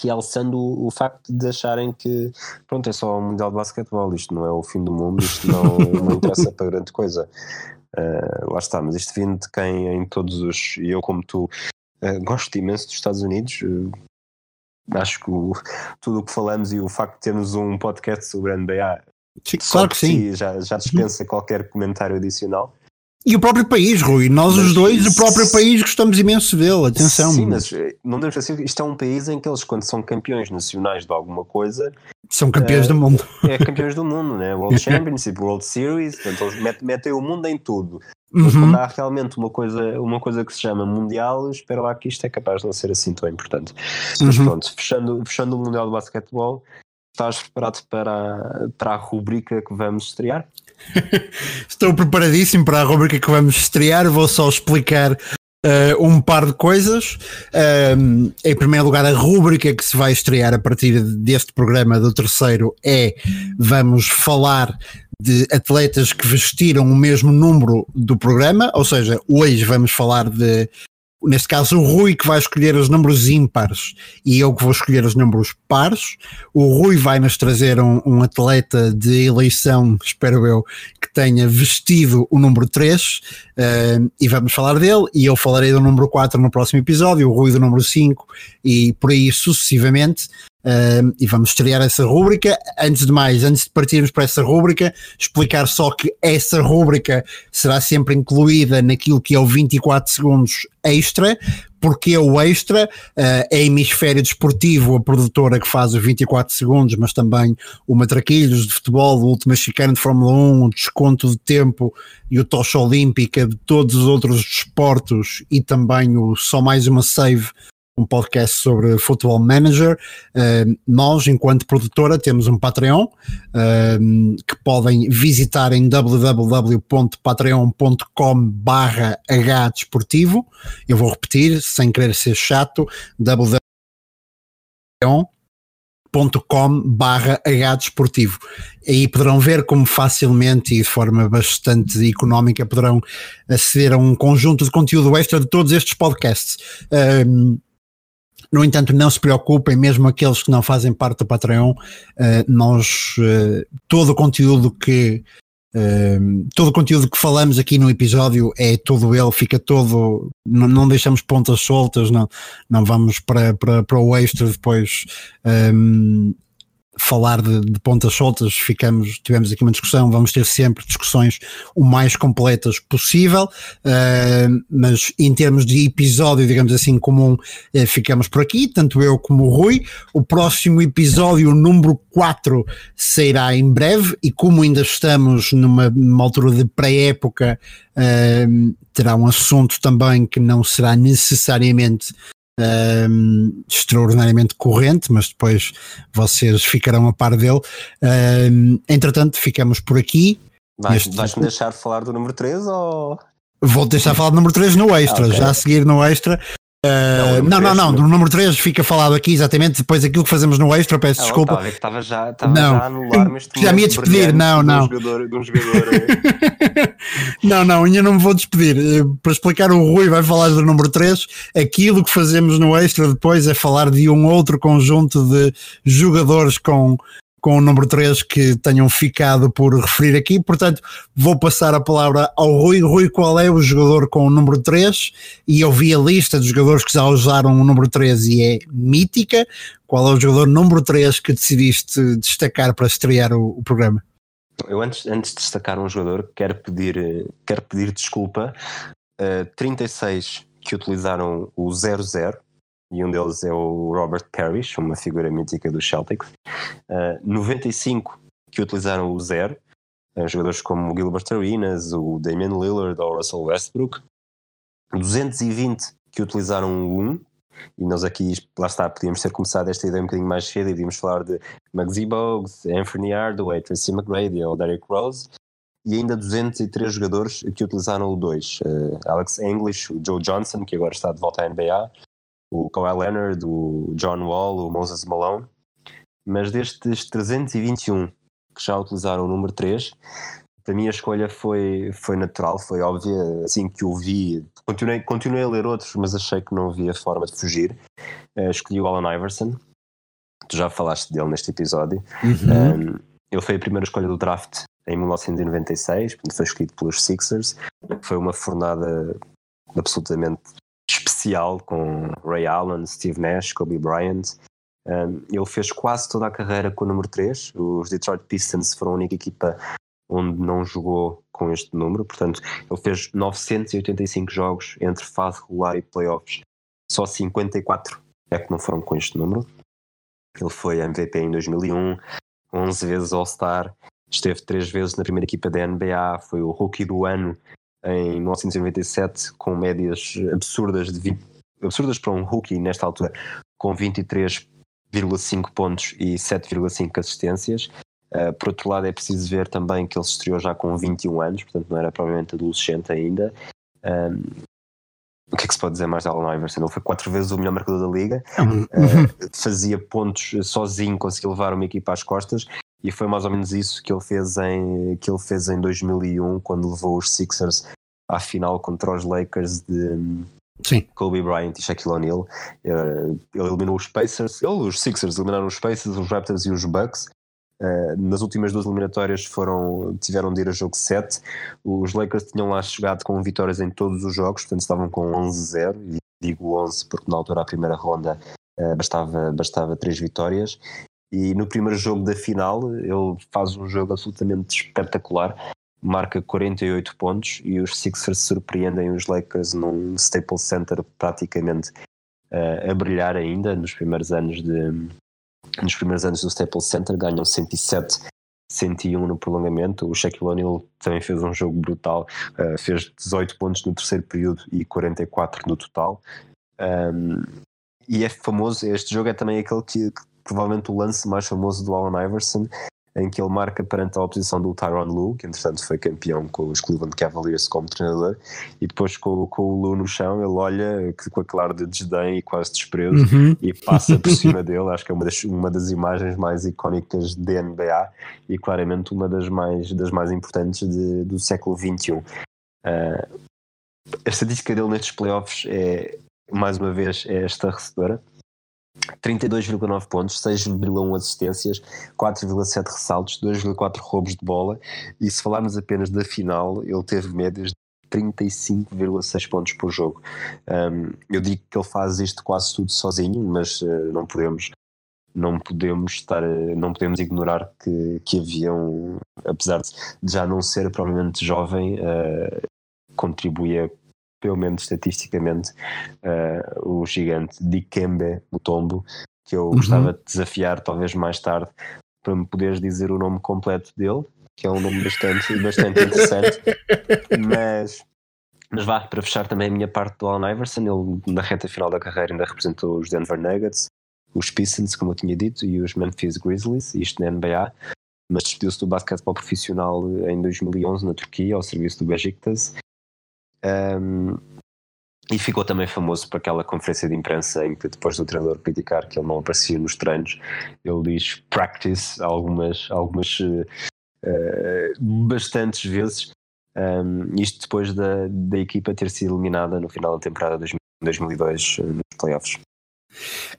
realçando o, o, facto de acharem que pronto, é só um mundial de basquetebol, isto não é o fim do mundo, isto não, não interessa para grande coisa. Uh, lá está, mas isto vindo de quem em todos os. E eu, como tu, uh, gosto imenso dos Estados Unidos. Uh, acho que o, tudo o que falamos e o facto de termos um podcast sobre a NBA claro que sim. Já, já dispensa qualquer comentário adicional. E o próprio país, Rui, nós mas, os dois, o próprio país gostamos imenso dele, atenção. Sim, mas eh, não devemos esquecer isto é um país em que eles, quando são campeões nacionais de alguma coisa, são campeões do mundo. É campeões do mundo, né? World Championship, World Series, portanto, eles metem, metem o mundo em tudo. Mas uhum. quando há realmente uma coisa, uma coisa que se chama Mundial, espera lá que isto é capaz de não ser assim tão importante. Mas uhum. pronto, fechando, fechando o Mundial de Basquetebol, estás preparado para, para a rubrica que vamos estrear? Estou preparadíssimo para a rubrica que vamos estrear. Vou só explicar uh, um par de coisas. Um, em primeiro lugar, a rubrica que se vai estrear a partir deste programa do terceiro é vamos falar de atletas que vestiram o mesmo número do programa, ou seja, hoje vamos falar de neste caso o Rui que vai escolher os números ímpares e eu que vou escolher os números pares. O Rui vai nos trazer um, um, atleta de eleição, espero eu, que tenha vestido o número 3 uh, eh, e vamos falar dele. E eu falarei do número 4 no próximo episódio, o Rui do número 5 e por aí sucessivamente. Uh, e vamos estrear essa rúbrica. Antes de mais, antes de partirmos para essa rúbrica, explicar só que essa rúbrica será sempre incluída naquilo que é o 24 segundos extra, porque o extra, uh, é Hemisfério Desportivo, a produtora que faz os 24 segundos, mas também o Matraquilhos de futebol, o Último Mexicano de Fórmula 1, o Desconto de Tempo e o Tocha Olímpica de todos os outros desportos e também o Só Mais Uma Save um podcast sobre Football Manager. Uh, nós, enquanto produtora, temos um Patreon uh, que podem visitar em www.patreon.com barra desportivo. Eu vou repetir, sem querer ser chato, www.patreon.com barra desportivo. Aí poderão ver como facilmente e de forma bastante económica poderão aceder a um conjunto de conteúdo extra de todos estes podcasts. Uh, no entanto, não se preocupem, mesmo aqueles que não fazem parte do Patreon, uh, nós, uh, todo o conteúdo que uh, todo o conteúdo que falamos aqui no episódio é todo ele, fica todo, não, não deixamos pontas soltas, não, não vamos para, para, para o extra depois. Um, falar de, de, pontas soltas, ficamos, tivemos aqui uma discussão, vamos ter sempre discussões o mais completas possível, uh, mas em termos de episódio, digamos assim, comum, uh, ficamos por aqui, tanto eu como o Rui. O próximo episódio, número 4, sairá em breve, e como ainda estamos numa, numa altura de pré-época, uh, terá um assunto também que não será necessariamente um, extraordinariamente corrente, mas depois vocês ficarão a par dele. Um, entretanto, ficamos por aqui. Vais-me vais deixar falar do número 3 ou. Vou deixar falar do número 3 no extra, ah, okay. já a seguir no extra. Uh, não, não, não, do número 3 fica falado aqui exatamente depois aquilo que fazemos no extra, peço ah, desculpa. Estava, estava já, estava não, já a anular Já me ia despedir, não, não. De um jogador, de um jogador não, não, ainda não me vou despedir. Eh, para explicar, o Rui vai falar do número 3. Aquilo que fazemos no extra depois é falar de um outro conjunto de jogadores com com o número 3 que tenham ficado por referir aqui. Portanto, vou passar a palavra ao Rui. Rui, qual é o jogador com o número 3? E eu vi a lista dos jogadores que já usaram o número 3 e é mítica. Qual é o jogador número 3 que decidiste destacar para estrear o, o programa? Eu antes, antes de destacar um jogador, quero pedir, quero pedir desculpa. Uh, 36 que utilizaram o 00 e um deles é o Robert Parrish, uma figura mítica do Celtics. Uh, ah, 95 que utilizaram o zero, uh, jogadores como o Gilbert Arenas, o Damian Lillard ou o Russell Westbrook. 220 que utilizaram o 1, e nós aqui, lá está, podíamos ter começado esta ideia um bocadinho mais cedo e podíamos falar de Muggsy Bogues, Anthony Hardaway, Tracy McGrady ou Derrick Rose, e ainda 203 jogadores que utilizaram o 2. Uh, Alex English, o Joe Johnson, que agora está de volta à NBA, o Kawhi Leonard, o John Wall, o Moses Malone, mas destes 321 que já utilizaram o número 3, para mim a escolha foi, foi natural, foi óbvia, assim que o vi, continuei, continuei a ler outros, mas achei que não havia forma de fugir, uh, escolhi o Allen Iverson, tu já falaste dele neste episódio, uhum. um, ele foi a primeira escolha do draft em 1996, foi escolhido pelos Sixers, foi uma fornada absolutamente especial com Ray Allen, Steve Nash, Kobe Bryant. Um, ele fez quase toda a carreira com o número 3. Os Detroit Pistons foram a única equipa onde não jogou com este número, portanto, ele fez 985 jogos entre fase regular e playoffs. Só 54 é que não foram com este número. Ele foi MVP em 2001, 11 vezes All-Star, esteve 3 vezes na primeira equipa da NBA, foi o Rookie do ano em 1997 com médias absurdas de 20, absurdas para um rookie nesta altura com 23,5 pontos e 7,5 assistências. Uh, por outro lado, é preciso ver também que ele se estreou já com 21 anos, portanto não era provavelmente adolescente ainda. Um, o que é que se pode dizer mais de Allen Iverson? Ele foi quatro vezes o melhor marcador da liga, uh, fazia pontos sozinho, conseguia levar uma equipa às costas e foi mais ou menos isso que ele fez em, que ele fez em 2001, quando levou os Sixers à final contra os Lakers de Sim. Kobe Bryant e Shaquille O'Neal. Eh, ele eliminou os Pacers, ele, os Sixers eliminaram os Pacers, os Raptors e os Bucks. Uh, nas últimas duas eliminatórias foram, tiveram de ir a jogo 7. Os Lakers tinham lá chegado com vitórias em todos os jogos, portanto estavam com 11-0. E digo 11 porque na altura a primeira ronda uh, bastava, bastava três vitórias. E no primeiro jogo da final, ele faz um jogo absolutamente espetacular, marca 48 pontos e os Sixers surpreendem os Lakers num Staples Center praticamente uh, a brilhar ainda nos primeiros anos de nos primeiros anos do Staples Center ganham 107 101 no prolongamento. O Shaquille O'Neal também fez um jogo brutal, uh, fez 18 pontos no terceiro período e 44 no total. Um, e é famoso, este jogo é também aquele que, que, provavelmente o lance mais famoso do Allen Iverson, em que ele marca perante a oposição do Tyron Lue, que entretanto foi campeão com os Cleveland Cavaliers como treinador, e depois com, com o Lue no chão, ele olha com aquele ar de desdém e quase desprezo Uhum. e passa por cima dele. Acho que é uma das, uma das imagens mais icónicas de NBA e claramente uma das mais, das mais importantes de, do século XXI. Uh, a estatística dele nestes playoffs é, mais uma vez, é estarrecedora. 32,9 pontos, 6,1 assistências, 4,7 ressaltos, 2,4 roubos de bola. E se falarmos apenas da final, ele teve médias de 35,6 pontos por jogo. Um, eu digo que ele faz isto quase tudo sozinho, mas uh, não podemos não podemos estar não podemos ignorar que, que havia um, apesar de já não ser provavelmente jovem uh, contribuía pelo menos estatisticamente uh, o gigante Dikembe Mutombo que eu Uhum. gostava de desafiar talvez mais tarde para me poderes dizer o nome completo dele que é um nome bastante, bastante interessante mas mas vá, para fechar também a minha parte do Allen Iverson, ele na reta final da carreira ainda representou os Denver Nuggets, os Pistons, como eu tinha dito, e os Memphis Grizzlies, isto na NBA, mas despediu-se do basquetebol profissional em 2011 na Turquia, ao serviço do Besiktas. Um, e ficou também famoso por aquela conferência de imprensa em que depois do treinador criticar que ele não aparecia nos treinos, ele diz practice algumas, algumas uh, bastantes vezes. Um, isto depois da, da equipa ter sido eliminada no final da temporada de 2002 uh, nos playoffs.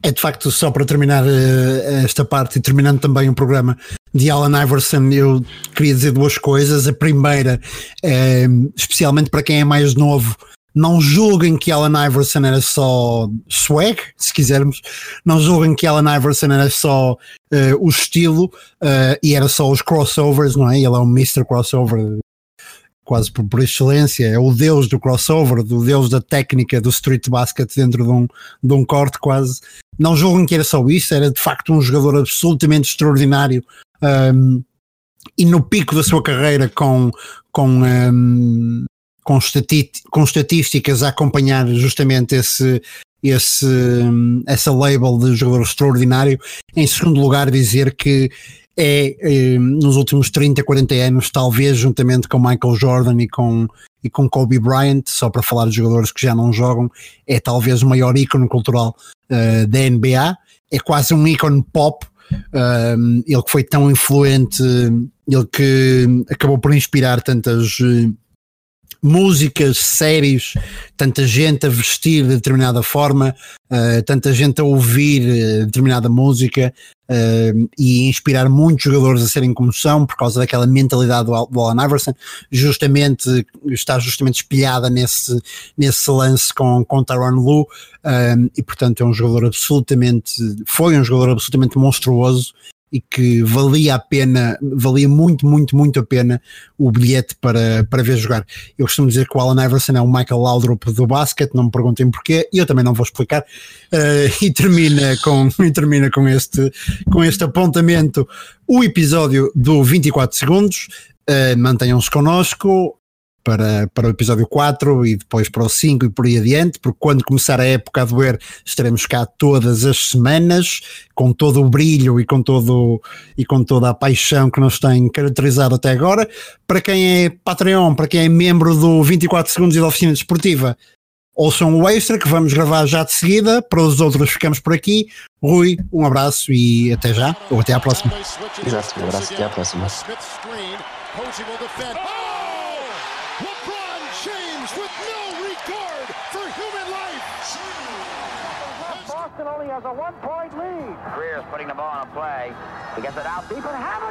É de facto, só para terminar uh, esta parte e terminando também o programa de Alan Iverson, eu queria dizer duas coisas. A primeira, é, especialmente para quem é mais novo, não julguem que Alan Iverson era só swag, se quisermos, não julguem que Alan Iverson era só uh, o estilo uh, e era só os crossovers, não é? Ele é um Mr. Crossover quase por, por, excelência, é o deus do crossover, do deus da técnica do street basket dentro de um, de um corte quase. Não julguem que era só isso, era de facto um jogador absolutamente extraordinário um, e no pico da sua carreira com, com, um, com, com estatísticas a acompanhar justamente esse, esse, essa label de jogador extraordinário. Em segundo lugar, dizer que é, é, nos últimos 30, 40 anos, talvez juntamente com Michael Jordan e com, e com Kobe Bryant, só para falar de jogadores que já não jogam, é talvez o maior ícone cultural uh, da NBA, é quase um ícone pop. Um, ele que foi tão influente, ele que acabou por inspirar tantas uh, músicas, séries, tanta gente a vestir de determinada forma, uh, tanta gente a ouvir uh, determinada música uh, e inspirar muitos jogadores a serem como são por causa daquela mentalidade do, do Allen Iverson, justamente está justamente espelhada nesse, nesse lance com, com Tyron Lue e portanto é um jogador absolutamente, foi um jogador absolutamente monstruoso e que valia a pena, valia muito, muito, muito a pena o bilhete para, para ver jogar. Eu costumo dizer que o Alan Iverson é o Michael Laudrup do basquete, não me perguntem porquê, e eu também não vou explicar. Uh, e termina com, e termina com este, com este apontamento o episódio do 24 segundos. Uh, Mantenham-se connosco para, para o episódio 4 e depois para o 5 e por aí adiante, porque quando começar a época a doer estaremos cá todas as semanas, com todo o brilho e com, todo, e com toda a paixão que nos tem caracterizado até agora. Para quem é Patreon, para quem é membro do 24 Segundos e da Oficina Desportiva, ouçam o extra que vamos gravar já de seguida. Para os outros ficamos por aqui. Rui, um abraço e até já, ou até à próxima. Exato, um abraço até à próxima. Putting the ball on a play. He gets it out deep, and it.